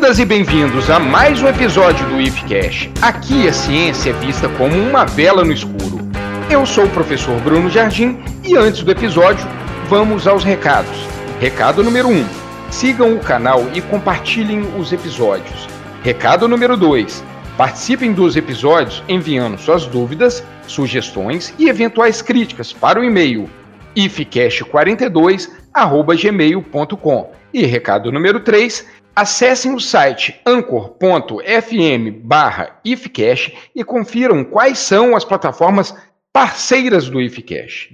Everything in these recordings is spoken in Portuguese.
Bem-vindas e bem-vindos a mais um episódio do IFCast. Aqui a ciência é vista como uma vela no escuro. Eu sou o professor Bruno Jardim e antes do episódio, vamos aos recados. Recado número 1. Um, sigam o canal e compartilhem os episódios. Recado número 2. Participem dos episódios enviando suas dúvidas, sugestões e eventuais críticas para o e-mail ifcast42@gmail.com. E recado número 3 Acessem o site anchor.fm barra ifcash e confiram quais são as plataformas parceiras do ifcash.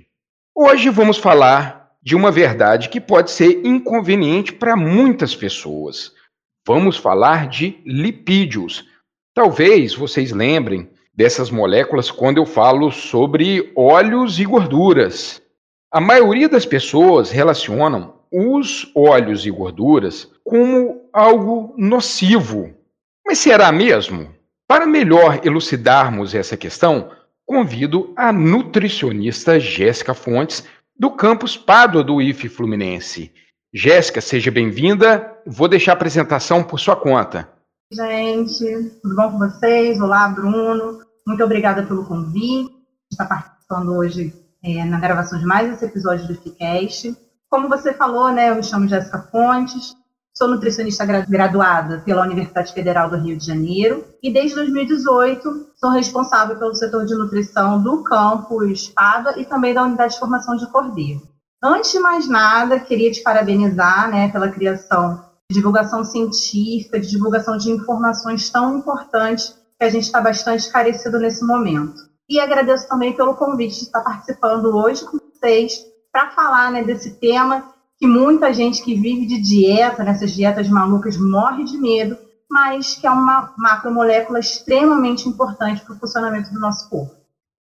Hoje vamos falar de uma verdade que pode ser inconveniente para muitas pessoas. Vamos falar de lipídios. Talvez vocês lembrem dessas moléculas quando eu falo sobre óleos e gorduras. A maioria das pessoas relacionam os óleos e gorduras como algo nocivo. Mas será mesmo? Para melhor elucidarmos essa questão, convido a nutricionista Jéssica Fontes, do campus Pádua do IF Fluminense. Jéssica, seja bem-vinda. Vou deixar a apresentação por sua conta. Gente, tudo bom com vocês? Olá, Bruno. Muito obrigada pelo convite. Está participando hoje é, na gravação de mais esse episódio do FICAST. Como você falou, né, eu me chamo Jéssica Fontes, sou nutricionista graduada pela Universidade Federal do Rio de Janeiro e desde 2018 sou responsável pelo setor de nutrição do campus Pada e também da Unidade de Formação de Cordeiro. Antes de mais nada, queria te parabenizar né, pela criação de divulgação científica, de divulgação de informações tão importantes que a gente está bastante carecido nesse momento. E agradeço também pelo convite de estar participando hoje com vocês para falar né, desse tema que muita gente que vive de dieta, nessas dietas malucas, morre de medo, mas que é uma macromolécula extremamente importante para o funcionamento do nosso corpo.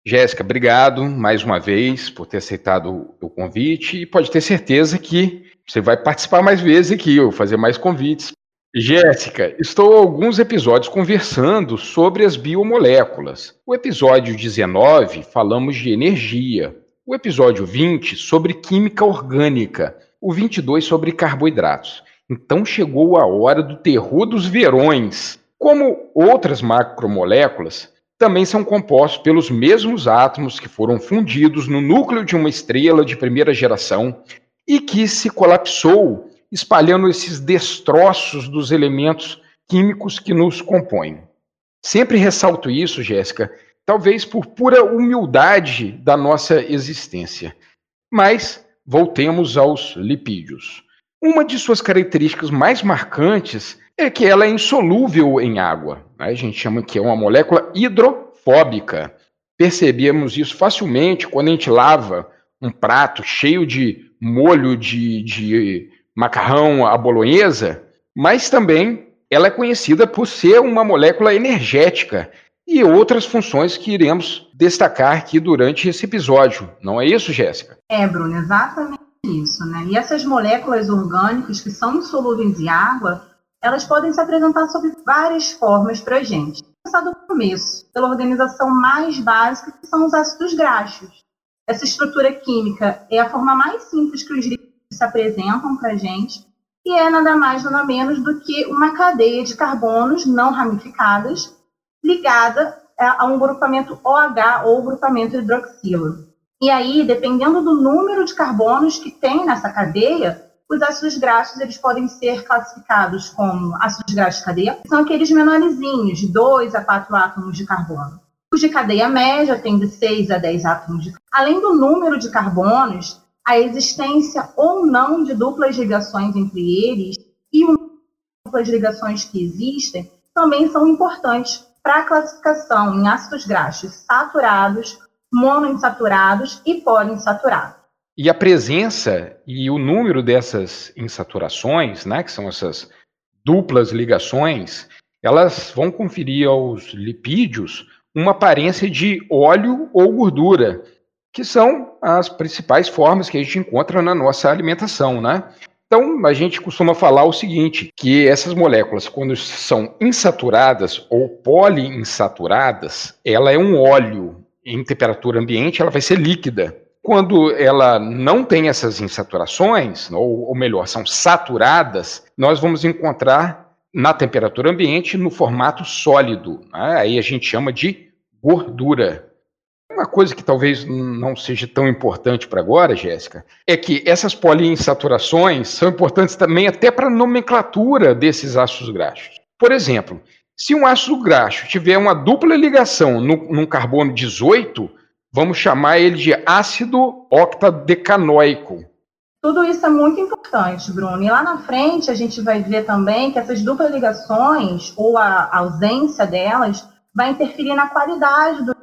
Jéssica, obrigado mais uma vez por ter aceitado o convite e pode ter certeza que você vai participar mais vezes aqui, fazer mais convites. Jéssica, estou alguns episódios conversando sobre as biomoléculas. O episódio 19 falamos de energia, o episódio 20 sobre química orgânica, o 22 sobre carboidratos. Então chegou a hora do terror dos verões. Como outras macromoléculas, também são compostos pelos mesmos átomos que foram fundidos no núcleo de uma estrela de primeira geração e que se colapsou, espalhando esses destroços dos elementos químicos que nos compõem. Sempre ressalto isso, Jéssica, talvez por pura humildade da nossa existência. Mas voltemos aos lipídios. Uma de suas características mais marcantes é que ela é insolúvel em água. Né? A gente chama que é uma molécula hidrofóbica. Percebemos isso facilmente quando a gente lava um prato cheio de molho de, de macarrão à bolonhesa, mas também ela é conhecida por ser uma molécula energética e outras funções que iremos destacar aqui durante esse episódio. Não é isso, Jéssica? É, Bruno, exatamente isso, né? E essas moléculas orgânicas que são insolúveis em água, elas podem se apresentar sob várias formas para a gente. Começar do começo, pela organização mais básica, que são os ácidos graxos. Essa estrutura química é a forma mais simples que os líquidos se apresentam para a gente, e é nada mais nada menos do que uma cadeia de carbonos não ramificadas ligada a um grupamento OH ou grupamento hidroxilo. E aí, dependendo do número de carbonos que tem nessa cadeia, os ácidos graxos eles podem ser classificados como ácidos graxos de cadeia, são aqueles menorzinhos, de 2 a 4 átomos de carbono. Os de cadeia média têm de 6 a 10 átomos de Além do número de carbonos, a existência ou não de duplas ligações entre eles e duplas ligações que existem também são importantes para classificação em ácidos graxos saturados, monoinsaturados e poliinsaturados. E a presença e o número dessas insaturações, né, que são essas duplas ligações, elas vão conferir aos lipídios uma aparência de óleo ou gordura, que são as principais formas que a gente encontra na nossa alimentação, né? Então, a gente costuma falar o seguinte, que essas moléculas, quando são insaturadas ou poliinsaturadas, ela é um óleo em temperatura ambiente, ela vai ser líquida. Quando ela não tem essas insaturações, ou, ou melhor, são saturadas, nós vamos encontrar na temperatura ambiente no formato sólido. Né? Aí a gente chama de gordura. Uma coisa que talvez não seja tão importante para agora, Jéssica, é que essas poliinsaturações são importantes também até para a nomenclatura desses ácidos graxos. Por exemplo, se um ácido graxo tiver uma dupla ligação no, num carbono 18, vamos chamar ele de ácido octadecanoico. Tudo isso é muito importante, Bruno. E lá na frente a gente vai ver também que essas duplas ligações ou a ausência delas vai interferir na qualidade do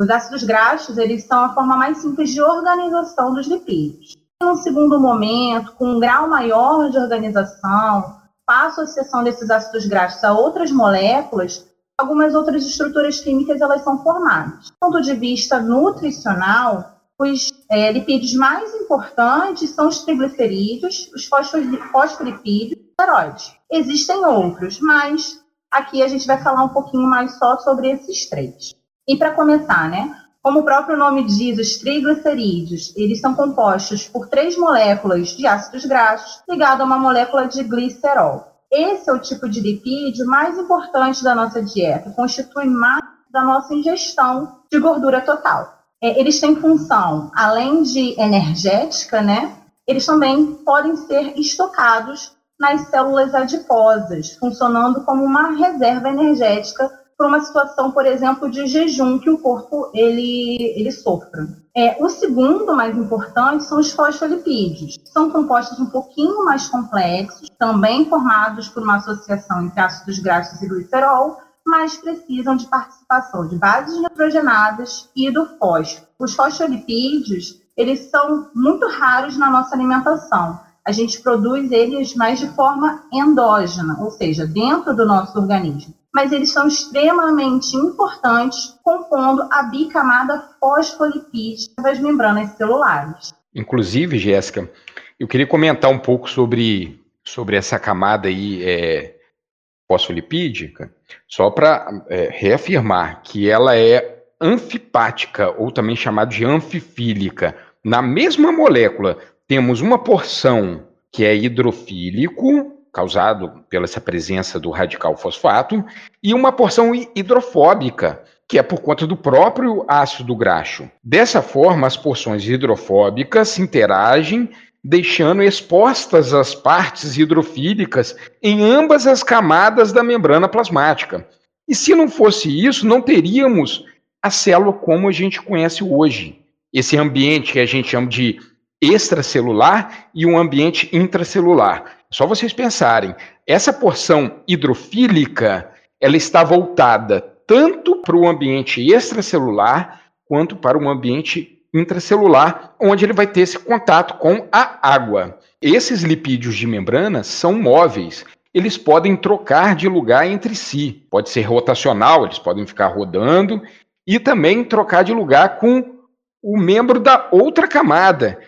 os ácidos graxos, eles são a forma mais simples de organização dos lipídios. Num segundo momento, com um grau maior de organização, a associação desses ácidos graxos a outras moléculas, algumas outras estruturas químicas elas são formadas. Do ponto de vista nutricional, os é, lipídios mais importantes são os triglicerídeos, os fosfolipídios e esteroides. Existem outros, mas aqui a gente vai falar um pouquinho mais só sobre esses três. E para começar, né? Como o próprio nome diz, os triglicerídeos, eles são compostos por três moléculas de ácidos graxos ligadas a uma molécula de glicerol. Esse é o tipo de lipídio mais importante da nossa dieta, constitui mais da nossa ingestão de gordura total. É, eles têm função, além de energética, né? Eles também podem ser estocados nas células adiposas, funcionando como uma reserva energética para uma situação, por exemplo, de jejum que o corpo ele, ele sofra. É, o segundo, mais importante, são os fosfolipídios. São compostos um pouquinho mais complexos, também formados por uma associação entre ácidos graxos e glicerol, mas precisam de participação de bases nitrogenadas e do fósforo. Os fosfolipídios, eles são muito raros na nossa alimentação. A gente produz eles mais de forma endógena, ou seja, dentro do nosso organismo mas eles são extremamente importantes, compondo a bicamada fosfolipídica das membranas celulares. Inclusive, Jéssica, eu queria comentar um pouco sobre, sobre essa camada aí é, fosfolipídica, só para é, reafirmar que ela é anfipática, ou também chamada de anfifílica. Na mesma molécula, temos uma porção que é hidrofílico, causado pela essa presença do radical fosfato, e uma porção hidrofóbica, que é por conta do próprio ácido graxo. Dessa forma, as porções hidrofóbicas interagem, deixando expostas as partes hidrofílicas em ambas as camadas da membrana plasmática. E se não fosse isso, não teríamos a célula como a gente conhece hoje. Esse ambiente que a gente chama de extracelular e um ambiente intracelular. Só vocês pensarem, essa porção hidrofílica, ela está voltada tanto para o ambiente extracelular quanto para o ambiente intracelular, onde ele vai ter esse contato com a água. Esses lipídios de membrana são móveis. Eles podem trocar de lugar entre si. Pode ser rotacional, eles podem ficar rodando e também trocar de lugar com o membro da outra camada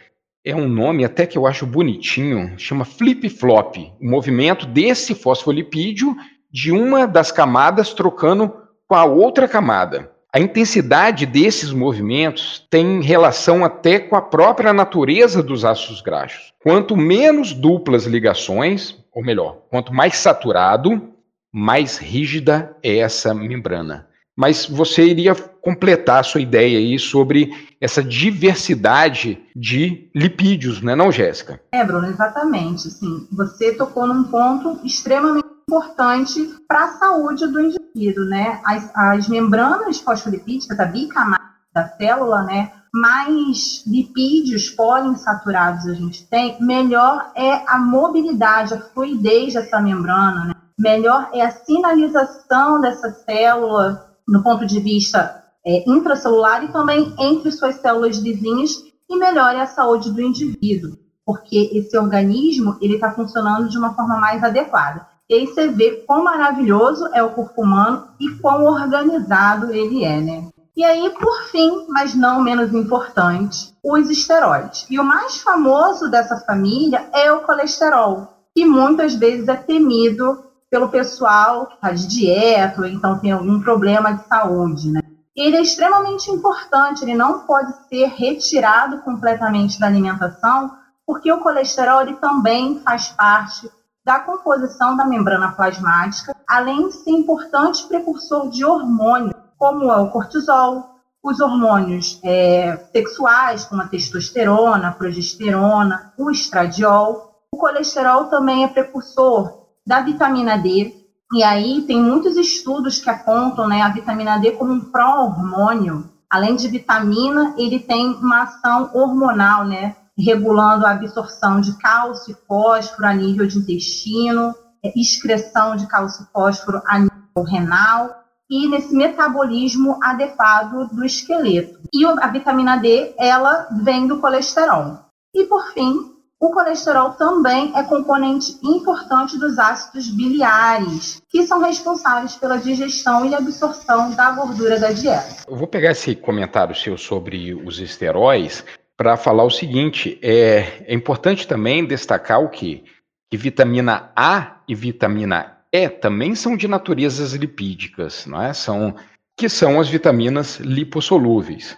é um nome até que eu acho bonitinho, chama flip-flop, o movimento desse fosfolipídio de uma das camadas trocando com a outra camada. A intensidade desses movimentos tem relação até com a própria natureza dos ácidos graxos. Quanto menos duplas ligações, ou melhor, quanto mais saturado, mais rígida é essa membrana mas você iria completar a sua ideia aí sobre essa diversidade de lipídios, não é não, Jéssica? É, Bruno, exatamente. Sim, você tocou num ponto extremamente importante para a saúde do indivíduo, né? As, as membranas fosfolipídicas, a bicamada da célula, né? Mais lipídios poliinsaturados a gente tem, melhor é a mobilidade, a fluidez dessa membrana, né? Melhor é a sinalização dessa célula no ponto de vista é, intracelular e também entre suas células vizinhas e melhore a saúde do indivíduo, porque esse organismo ele está funcionando de uma forma mais adequada. E aí você vê quão maravilhoso é o corpo humano e quão organizado ele é, né? E aí, por fim, mas não menos importante, os esteroides. E o mais famoso dessa família é o colesterol, que muitas vezes é temido pelo pessoal que está de dieta ou então tem algum problema de saúde, né? Ele é extremamente importante, ele não pode ser retirado completamente da alimentação, porque o colesterol ele também faz parte da composição da membrana plasmática, além de ser importante precursor de hormônios, como é o cortisol, os hormônios é, sexuais, como a testosterona, a progesterona, o estradiol. O colesterol também é precursor da vitamina D, e aí tem muitos estudos que apontam né, a vitamina D como um pró-hormônio. Além de vitamina, ele tem uma ação hormonal, né, regulando a absorção de cálcio e fósforo a nível de intestino, é, excreção de cálcio e fósforo a nível renal e nesse metabolismo adequado do esqueleto. E a vitamina D, ela vem do colesterol. E por fim, o colesterol também é componente importante dos ácidos biliares, que são responsáveis pela digestão e absorção da gordura da dieta. Eu vou pegar esse comentário seu sobre os esteróis para falar o seguinte: é, é importante também destacar o que, que vitamina A e vitamina E também são de naturezas lipídicas, não é? São que são as vitaminas lipossolúveis.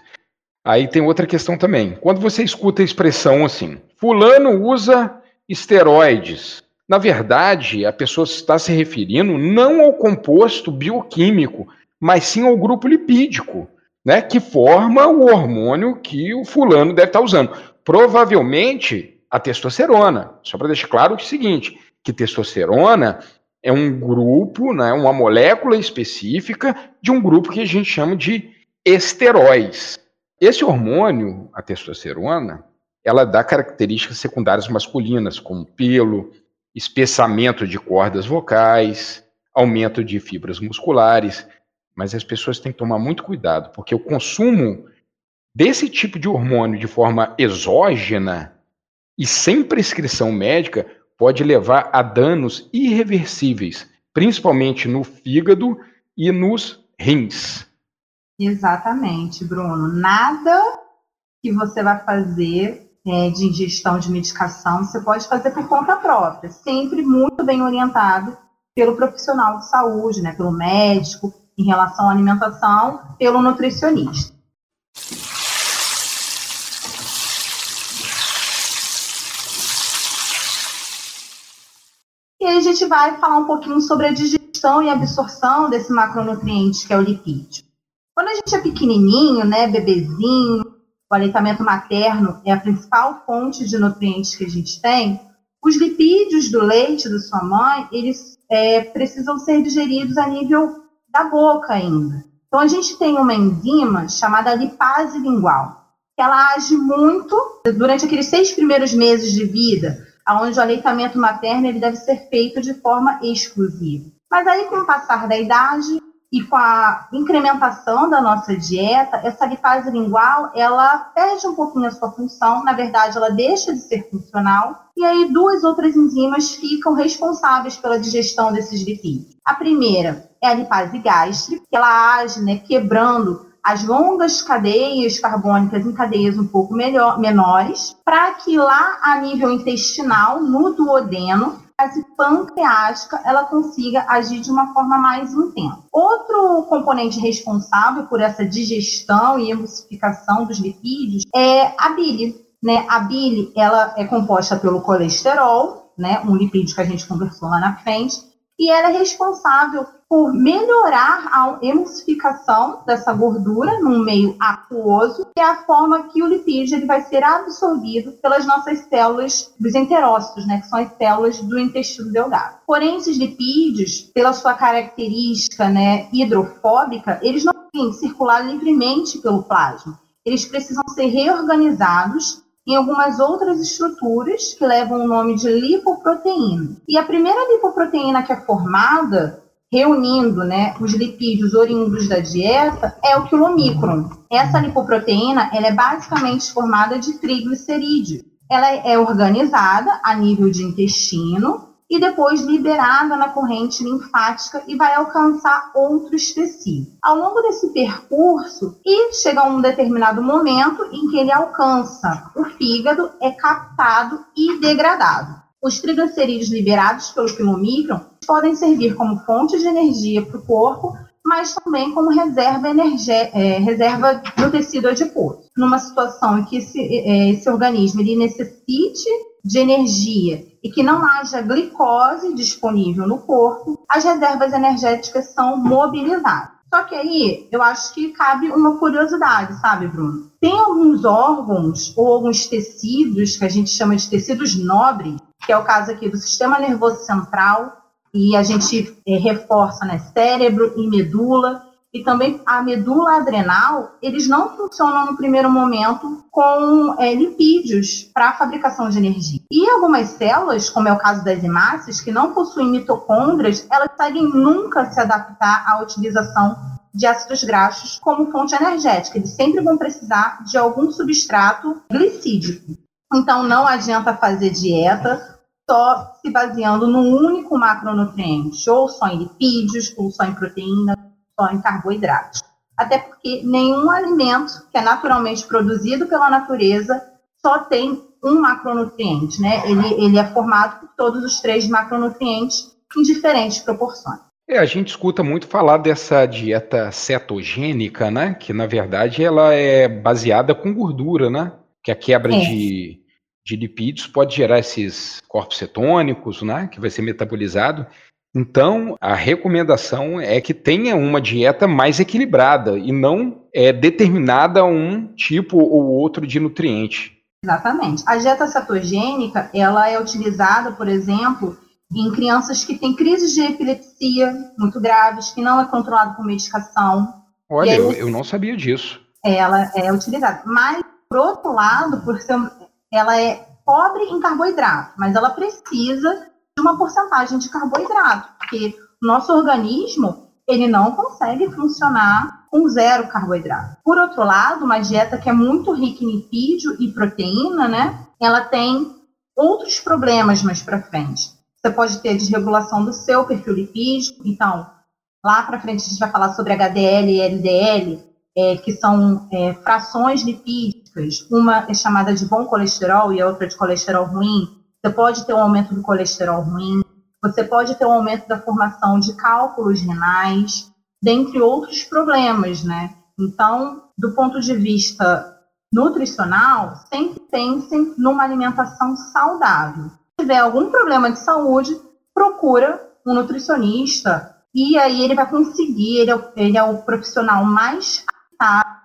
Aí tem outra questão também. Quando você escuta a expressão assim, fulano usa esteroides, na verdade, a pessoa está se referindo não ao composto bioquímico, mas sim ao grupo lipídico né, que forma o hormônio que o fulano deve estar usando. Provavelmente a testosterona. Só para deixar claro o seguinte, que testosterona é um grupo, né, uma molécula específica de um grupo que a gente chama de esteróis. Esse hormônio, a testosterona, ela dá características secundárias masculinas, como pelo, espessamento de cordas vocais, aumento de fibras musculares mas as pessoas têm que tomar muito cuidado, porque o consumo desse tipo de hormônio de forma exógena e sem prescrição médica pode levar a danos irreversíveis, principalmente no fígado e nos rins. Exatamente, Bruno. Nada que você vai fazer é, de ingestão de medicação você pode fazer por conta própria, sempre muito bem orientado pelo profissional de saúde, né, pelo médico, em relação à alimentação pelo nutricionista. E aí a gente vai falar um pouquinho sobre a digestão e absorção desse macronutriente que é o lipídio. Quando a gente é pequenininho, né, bebezinho, o aleitamento materno é a principal fonte de nutrientes que a gente tem, os lipídios do leite da sua mãe, eles é, precisam ser digeridos a nível da boca ainda. Então, a gente tem uma enzima chamada lipase lingual, que ela age muito durante aqueles seis primeiros meses de vida, onde o aleitamento materno ele deve ser feito de forma exclusiva. Mas aí, com o passar da idade, e com a incrementação da nossa dieta, essa lipase lingual, ela perde um pouquinho a sua função, na verdade, ela deixa de ser funcional, e aí duas outras enzimas ficam responsáveis pela digestão desses lipídios. A primeira é a lipase gástrica, que ela age né, quebrando as longas cadeias carbônicas em cadeias um pouco melhor, menores, para que lá a nível intestinal, no duodeno, fase pancreática ela consiga agir de uma forma mais intensa. Outro componente responsável por essa digestão e emulsificação dos lipídios é a bile. Né? A bile ela é composta pelo colesterol, né? um lipídio que a gente conversou lá na frente, e ela é responsável por melhorar a emulsificação dessa gordura num meio aquoso, que é a forma que o lipídio ele vai ser absorvido pelas nossas células dos enterócitos, né, que são as células do intestino delgado. Porém, esses lipídios, pela sua característica né, hidrofóbica, eles não podem circular livremente pelo plasma. Eles precisam ser reorganizados em algumas outras estruturas que levam o nome de lipoproteína. E a primeira lipoproteína que é formada reunindo né, os lipídios oriundos da dieta é o quilomicron. Essa lipoproteína ela é basicamente formada de triglicerídeos. Ela é organizada a nível de intestino e depois liberada na corrente linfática e vai alcançar outros tecidos. Ao longo desse percurso, e chega a um determinado momento em que ele alcança o fígado, é captado e degradado. Os triglicerídeos liberados pelo quilomicron podem servir como fonte de energia para o corpo, mas também como reserva, energia, é, reserva do tecido adiposo. Numa situação em que esse, é, esse organismo ele necessite de energia e que não haja glicose disponível no corpo, as reservas energéticas são mobilizadas. Só que aí eu acho que cabe uma curiosidade, sabe, Bruno? Tem alguns órgãos ou alguns tecidos que a gente chama de tecidos nobres, que é o caso aqui do sistema nervoso central, e a gente é, reforça né, cérebro e medula, e também a medula adrenal, eles não funcionam no primeiro momento com é, lipídios para fabricação de energia. E algumas células, como é o caso das hemácias, que não possuem mitocôndrias, elas seguem nunca se adaptar à utilização de ácidos graxos como fonte energética. Eles sempre vão precisar de algum substrato glicídico. Então, não adianta fazer dieta só se baseando num único macronutriente, ou só em lipídios, ou só em proteína, só em carboidratos. Até porque nenhum alimento que é naturalmente produzido pela natureza só tem um macronutriente, né? Ele, ele é formado por todos os três macronutrientes em diferentes proporções. É, a gente escuta muito falar dessa dieta cetogênica, né? Que na verdade ela é baseada com gordura, né? Que a quebra é. de, de lipídios pode gerar esses corpos cetônicos, né? Que vai ser metabolizado. Então, a recomendação é que tenha uma dieta mais equilibrada e não é determinada a um tipo ou outro de nutriente. Exatamente. A dieta cetogênica, ela é utilizada, por exemplo, em crianças que têm crises de epilepsia muito graves, que não é controlado com medicação. Olha, aí, eu, eu não sabia disso. Ela é utilizada. Mas, por outro lado, por ser, ela é pobre em carboidrato, mas ela precisa de uma porcentagem de carboidrato, porque nosso organismo ele não consegue funcionar com zero carboidrato. Por outro lado, uma dieta que é muito rica em lipídio e proteína, né? Ela tem outros problemas mais para frente. Você pode ter desregulação do seu perfil lipídico. Então, lá para frente a gente vai falar sobre HDL e LDL, é, que são é, frações lipídicas. Uma é chamada de bom colesterol e a outra de colesterol ruim. Você pode ter um aumento do colesterol ruim, você pode ter um aumento da formação de cálculos renais, dentre outros problemas, né? Então, do ponto de vista nutricional, sempre pensem numa alimentação saudável. Se tiver algum problema de saúde, procura um nutricionista e aí ele vai conseguir, ele é, ele é o profissional mais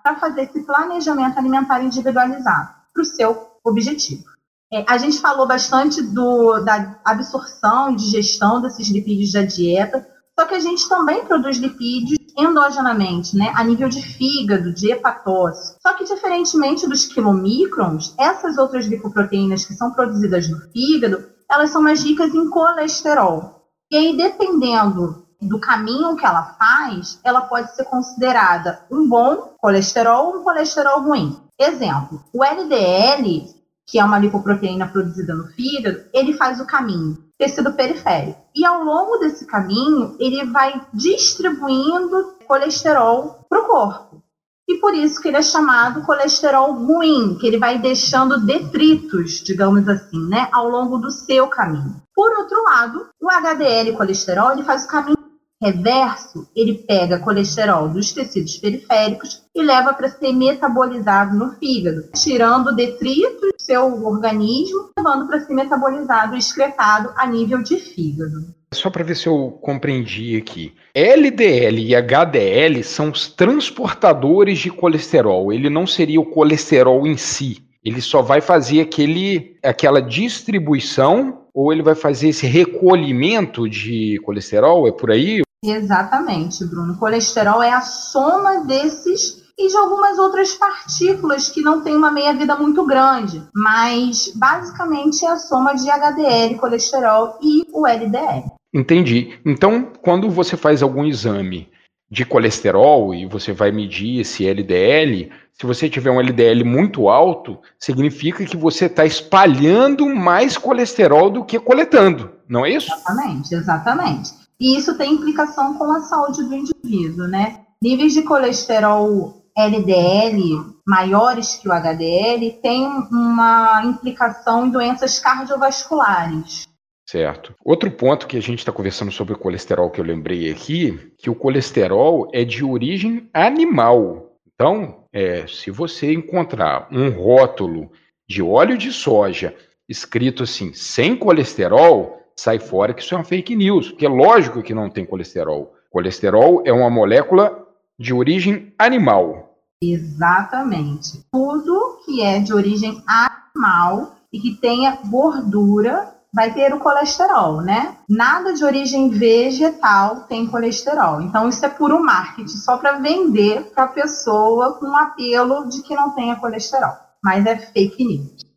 para fazer esse planejamento alimentar individualizado para o seu objetivo. É, a gente falou bastante do, da absorção e digestão desses lipídios da dieta, só que a gente também produz lipídios endogenamente, né, a nível de fígado, de hepatócito. Só que, diferentemente dos quilomicrons, essas outras lipoproteínas que são produzidas no fígado, elas são mais ricas em colesterol. E aí, dependendo do caminho que ela faz, ela pode ser considerada um bom colesterol ou um colesterol ruim. Exemplo, o LDL que é uma lipoproteína produzida no fígado, ele faz o caminho, tecido periférico. E ao longo desse caminho, ele vai distribuindo colesterol para o corpo. E por isso que ele é chamado colesterol ruim, que ele vai deixando detritos, digamos assim, né, ao longo do seu caminho. Por outro lado, o HDL colesterol ele faz o caminho reverso, ele pega colesterol dos tecidos periféricos e leva para ser metabolizado no fígado, tirando detritos do seu organismo, levando para ser metabolizado e excretado a nível de fígado. Só para ver se eu compreendi aqui. LDL e HDL são os transportadores de colesterol. Ele não seria o colesterol em si. Ele só vai fazer aquele, aquela distribuição ou ele vai fazer esse recolhimento de colesterol? É por aí? Exatamente, Bruno. O colesterol é a soma desses e de algumas outras partículas que não têm uma meia-vida muito grande, mas basicamente é a soma de HDL, colesterol e o LDL. Entendi. Então, quando você faz algum exame de colesterol e você vai medir esse LDL, se você tiver um LDL muito alto, significa que você está espalhando mais colesterol do que coletando, não é isso? Exatamente, exatamente. E isso tem implicação com a saúde do indivíduo, né? Níveis de colesterol LDL maiores que o HDL têm uma implicação em doenças cardiovasculares. Certo. Outro ponto que a gente está conversando sobre o colesterol que eu lembrei aqui, que o colesterol é de origem animal. Então, é, se você encontrar um rótulo de óleo de soja escrito assim, sem colesterol, sai fora que isso é uma fake news, porque é lógico que não tem colesterol. Colesterol é uma molécula de origem animal. Exatamente. Tudo que é de origem animal e que tenha gordura vai ter o colesterol, né? Nada de origem vegetal tem colesterol. Então isso é puro marketing, só para vender para a pessoa com um apelo de que não tenha colesterol. Mas é fake news.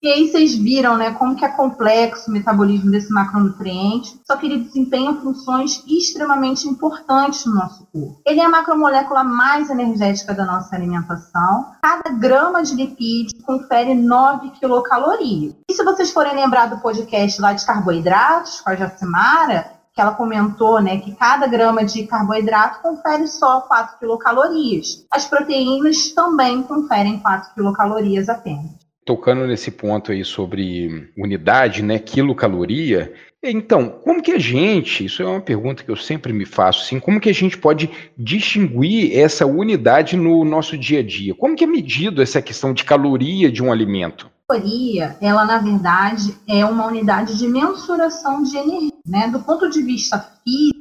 E aí vocês viram, né, como que é complexo o metabolismo desse macronutriente, só que ele desempenha funções extremamente importantes no nosso corpo. Ele é a macromolécula mais energética da nossa alimentação. Cada grama de lipídio confere 9 quilocalorias. E se vocês forem lembrar do podcast lá de carboidratos com a Jacimara, que ela comentou, né, que cada grama de carboidrato confere só 4 quilocalorias. As proteínas também conferem 4 quilocalorias apenas tocando nesse ponto aí sobre unidade, né, quilocaloria, então, como que a gente, isso é uma pergunta que eu sempre me faço, assim, como que a gente pode distinguir essa unidade no nosso dia a dia? Como que é medido essa questão de caloria de um alimento? Caloria, ela na verdade é uma unidade de mensuração de energia, né? Do ponto de vista físico,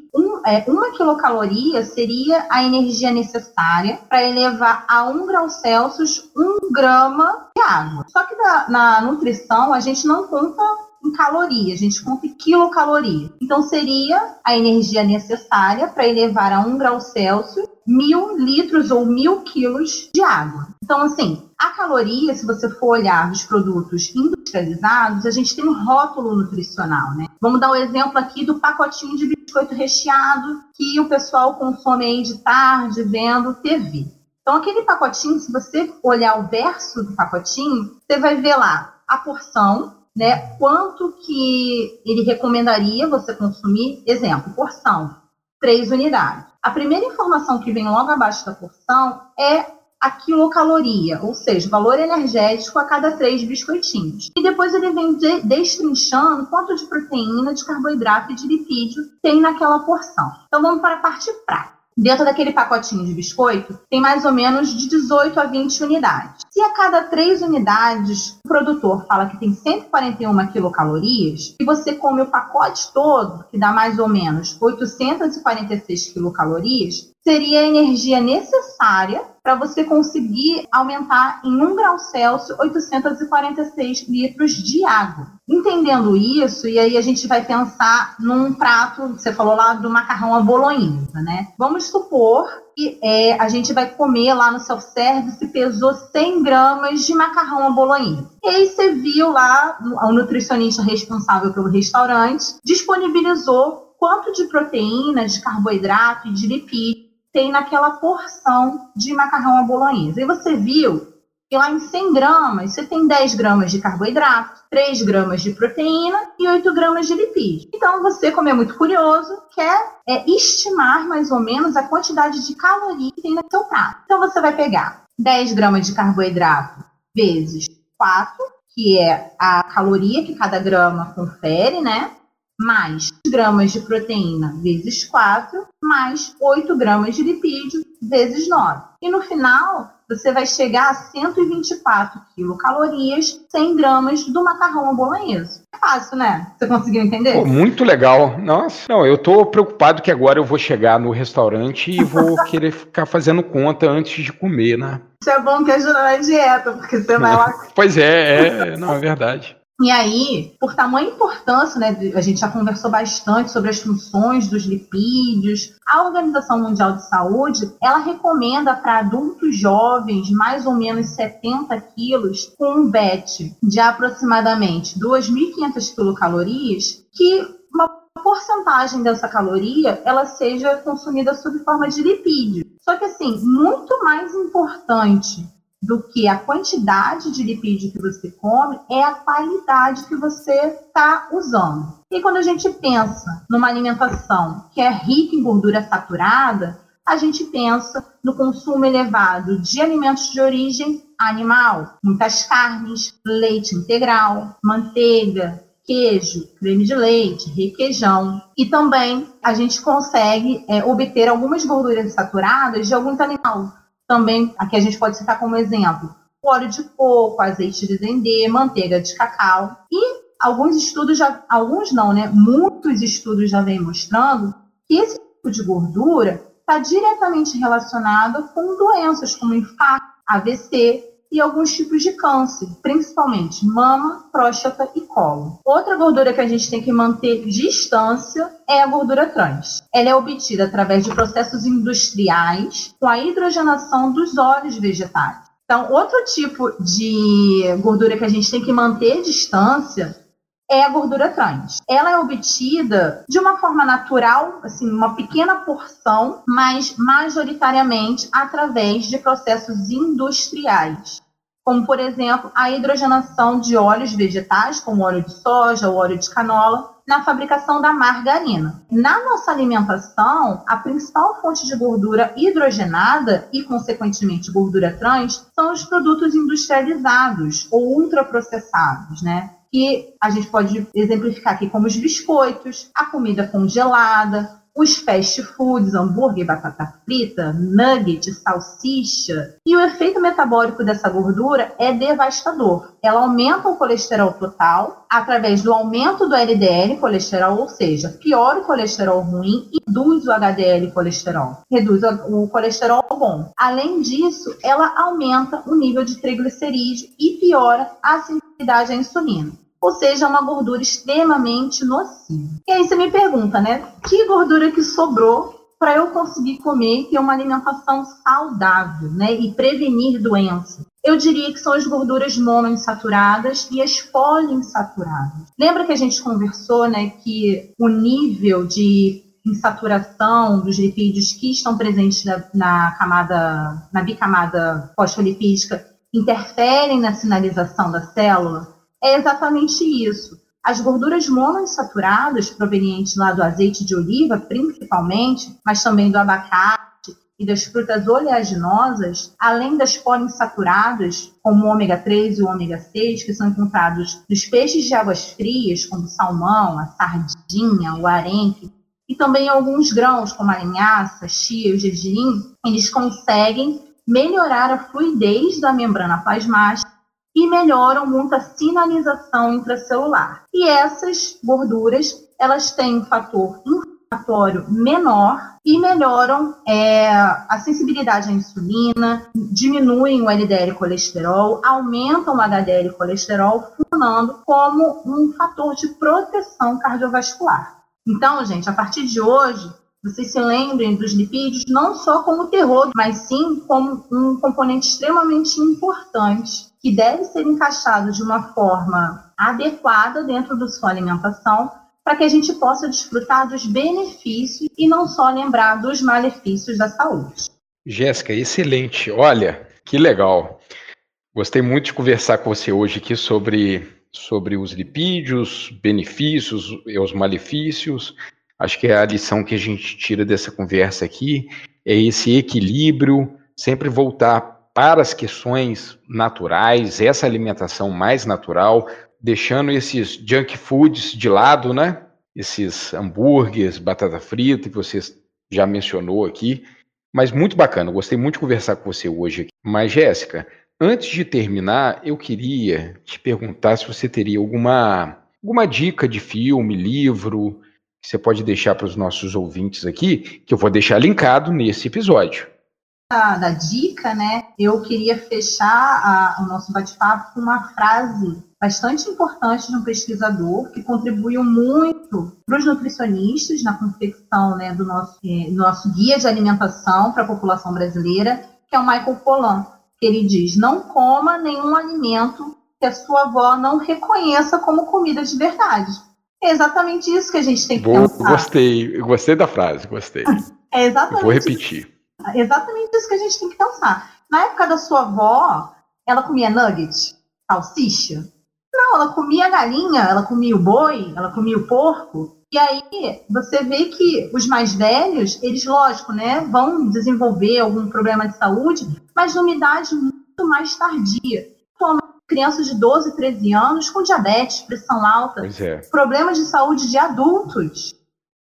é, uma quilocaloria seria a energia necessária para elevar a 1 grau Celsius um grama de água. Só que na, na nutrição a gente não conta em caloria, a gente conta em quilocaloria. Então seria a energia necessária para elevar a 1 grau Celsius mil litros ou mil quilos de água. Então, assim, a caloria, se você for olhar dos produtos industrializados, a gente tem um rótulo nutricional, né? Vamos dar o um exemplo aqui do pacotinho de biscoito recheado que o pessoal consome aí de tarde vendo TV. Então, aquele pacotinho, se você olhar o verso do pacotinho, você vai ver lá a porção, né? Quanto que ele recomendaria você consumir. Exemplo, porção, três unidades. A primeira informação que vem logo abaixo da porção é a quilocaloria, ou seja, o valor energético a cada três biscoitinhos. E depois ele vem de, destrinchando quanto de proteína, de carboidrato e de lipídio tem naquela porção. Então vamos para a parte prática. Dentro daquele pacotinho de biscoito, tem mais ou menos de 18 a 20 unidades. Se a cada 3 unidades o produtor fala que tem 141 quilocalorias, e você come o pacote todo, que dá mais ou menos 846 quilocalorias, seria a energia necessária para você conseguir aumentar em 1 grau Celsius 846 litros de água. Entendendo isso, e aí a gente vai pensar num prato, você falou lá do macarrão à bolonhesa, né? Vamos supor que é, a gente vai comer lá no self-service pesou 100 gramas de macarrão à bolonhesa. E aí você viu lá, o nutricionista responsável pelo restaurante disponibilizou quanto de proteína, de carboidrato e de lipídio tem naquela porção de macarrão à bolonhesa. E você viu que lá em 100 gramas você tem 10 gramas de carboidrato, 3 gramas de proteína e 8 gramas de lipídio. Então você, como é muito curioso, quer é, estimar mais ou menos a quantidade de caloria que tem no seu prato. Então você vai pegar 10 gramas de carboidrato vezes 4, que é a caloria que cada grama confere, né? mais gramas de proteína vezes 4, mais 8 gramas de lipídio vezes 9. E no final, você vai chegar a 124 quilocalorias, 100 gramas do macarrão à bolonhesa. É fácil, né? Você conseguiu entender? Pô, muito legal. Nossa, não, eu tô preocupado que agora eu vou chegar no restaurante e vou querer ficar fazendo conta antes de comer, né? Isso é bom que ajuda na dieta, porque você vai lá. pois é, é, não, é verdade. E aí, por tamanha importância, né, a gente já conversou bastante sobre as funções dos lipídios, a Organização Mundial de Saúde, ela recomenda para adultos jovens mais ou menos 70 quilos com um BET de aproximadamente 2.500 quilocalorias, que uma porcentagem dessa caloria ela seja consumida sob forma de lipídio. Só que assim, muito mais importante do que a quantidade de lipídio que você come, é a qualidade que você está usando. E quando a gente pensa numa alimentação que é rica em gordura saturada, a gente pensa no consumo elevado de alimentos de origem animal, muitas carnes, leite integral, manteiga, queijo, creme de leite, requeijão. E também a gente consegue é, obter algumas gorduras saturadas de alguns animais. Também, aqui a gente pode citar como exemplo, óleo de coco, azeite de dendê, manteiga de cacau. E alguns estudos já, alguns não, né? Muitos estudos já vêm mostrando que esse tipo de gordura está diretamente relacionado com doenças como infarto, AVC e alguns tipos de câncer, principalmente mama, próstata e colo. Outra gordura que a gente tem que manter distância é a gordura trans. Ela é obtida através de processos industriais com a hidrogenação dos óleos vegetais. Então, outro tipo de gordura que a gente tem que manter distância é a gordura trans. Ela é obtida de uma forma natural, assim, uma pequena porção, mas majoritariamente através de processos industriais, como por exemplo a hidrogenação de óleos vegetais, como óleo de soja óleo de canola, na fabricação da margarina. Na nossa alimentação, a principal fonte de gordura hidrogenada e, consequentemente, gordura trans são os produtos industrializados ou ultraprocessados, né? Que a gente pode exemplificar aqui como os biscoitos, a comida congelada, os fast foods, hambúrguer, batata frita, nugget, salsicha. E o efeito metabólico dessa gordura é devastador. Ela aumenta o colesterol total através do aumento do LDL colesterol, ou seja, piora o colesterol ruim e reduz o HDL colesterol, reduz o colesterol bom. Além disso, ela aumenta o nível de triglicerídeo e piora a sensibilidade à insulina ou seja, é uma gordura extremamente nociva. E aí você me pergunta, né? Que gordura que sobrou para eu conseguir comer e ter uma alimentação saudável, né? E prevenir doenças? Eu diria que são as gorduras monoinsaturadas e as poliinsaturadas. Lembra que a gente conversou, né, que o nível de insaturação dos lipídios que estão presentes na, na camada, na bicamada fosfolipídica interferem na sinalização da célula? é exatamente isso. As gorduras monoinsaturadas, provenientes lá do azeite de oliva, principalmente, mas também do abacate e das frutas oleaginosas, além das poliinsaturadas, como o ômega 3 e o ômega 6, que são encontrados nos peixes de águas frias, como o salmão, a sardinha, o arenque, e também alguns grãos, como a linhaça, chia e o gergelim, eles conseguem melhorar a fluidez da membrana plasmática e melhoram muito a sinalização intracelular. E essas gorduras, elas têm um fator inflamatório menor e melhoram é, a sensibilidade à insulina, diminuem o LDL colesterol, aumentam o HDL colesterol, funcionando como um fator de proteção cardiovascular. Então, gente, a partir de hoje, vocês se lembrem dos lipídios não só como terror, mas sim como um componente extremamente importante que deve ser encaixado de uma forma adequada dentro da sua alimentação para que a gente possa desfrutar dos benefícios e não só lembrar dos malefícios da saúde. Jéssica, excelente. Olha, que legal. Gostei muito de conversar com você hoje aqui sobre, sobre os lipídios, benefícios e os malefícios. Acho que a lição que a gente tira dessa conversa aqui é esse equilíbrio, sempre voltar para as questões naturais, essa alimentação mais natural, deixando esses junk foods de lado, né? Esses hambúrgueres, batata frita que você já mencionou aqui. Mas muito bacana, gostei muito de conversar com você hoje. Aqui. Mas, Jéssica, antes de terminar, eu queria te perguntar se você teria alguma, alguma dica de filme, livro, que você pode deixar para os nossos ouvintes aqui, que eu vou deixar linkado nesse episódio da, da dica, né, eu queria fechar a, o nosso bate-papo com uma frase bastante importante de um pesquisador que contribuiu muito para os nutricionistas na confecção né, do nosso, eh, nosso guia de alimentação para a população brasileira, que é o Michael Pollan, que ele diz: não coma nenhum alimento que a sua avó não reconheça como comida de verdade. É exatamente isso que a gente tem que Vou, pensar. Gostei, gostei da frase, gostei. É exatamente. vou repetir. Isso exatamente isso que a gente tem que pensar. Na época da sua avó, ela comia nugget, salsicha? Não, ela comia galinha, ela comia o boi, ela comia o porco. E aí você vê que os mais velhos, eles, lógico, né, vão desenvolver algum problema de saúde, mas numa idade muito mais tardia. Crianças de 12, 13 anos com diabetes, pressão alta, é. problemas de saúde de adultos.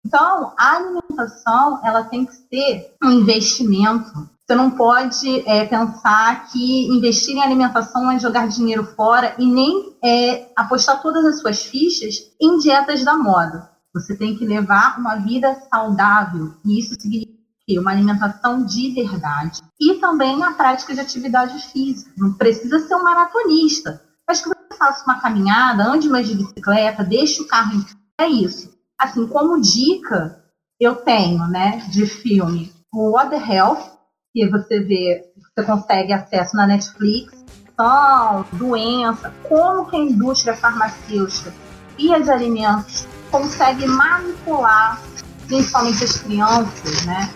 Então, a alimentação ela tem que ser um investimento. Você não pode é, pensar que investir em alimentação é jogar dinheiro fora e nem é, apostar todas as suas fichas em dietas da moda. Você tem que levar uma vida saudável e isso significa uma alimentação de verdade e também a prática de atividade física. Não precisa ser um maratonista, mas que você faça uma caminhada, ande mais de bicicleta, deixe o carro em é isso assim, como dica, eu tenho, né, de filme, o the Health, que você vê, você consegue acesso na Netflix, são doença, como que a indústria farmacêutica e as alimentos consegue manipular, principalmente as crianças, né,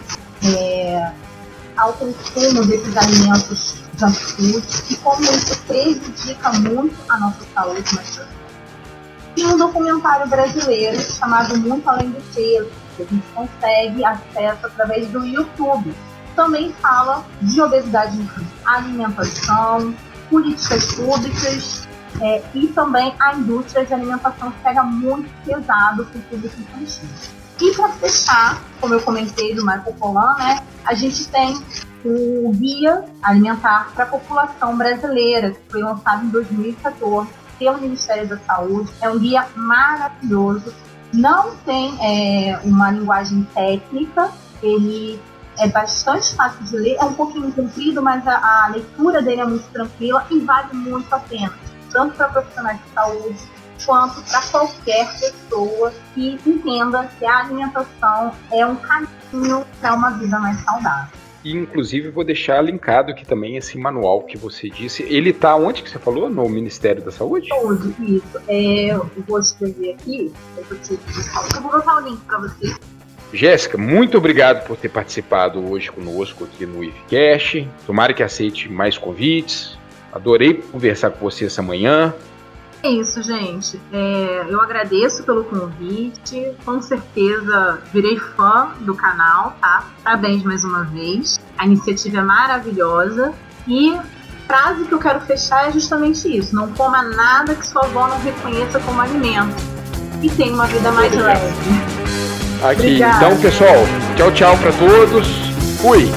é, ao consumo desses alimentos junk food e como isso prejudica muito a nossa saúde, e um documentário brasileiro chamado Muito Além do Peso, que a gente consegue acesso através do YouTube. Também fala de obesidade infantil, alimentação, políticas públicas é, e também a indústria de alimentação que pega muito pesado com o público infantil. E para fechar, como eu comentei do Michael Pollan, né, a gente tem o Guia Alimentar para a População Brasileira, que foi lançado em 2014 pelo Ministério da Saúde. É um guia maravilhoso. Não tem é, uma linguagem técnica, ele é bastante fácil de ler, é um pouquinho comprido, mas a, a leitura dele é muito tranquila e vale muito a pena, tanto para profissionais de saúde quanto para qualquer pessoa que entenda que a alimentação é um caminho para uma vida mais saudável. E, inclusive, vou deixar linkado aqui também esse manual que você disse. Ele está onde que você falou? No Ministério da Saúde? Saúde, isso. É, eu vou escrever aqui. Eu vou, te, eu vou botar o link para você. Jéssica, muito obrigado por ter participado hoje conosco aqui no IFCast. Tomara que aceite mais convites. Adorei conversar com você essa manhã. É isso, gente. É, eu agradeço pelo convite. Com certeza virei fã do canal, tá? Parabéns mais uma vez. A iniciativa é maravilhosa. E frase que eu quero fechar é justamente isso: não coma nada que sua avó não reconheça como alimento. E tenha uma vida mais leve. Aqui, Obrigada. então, pessoal, tchau, tchau para todos. Fui!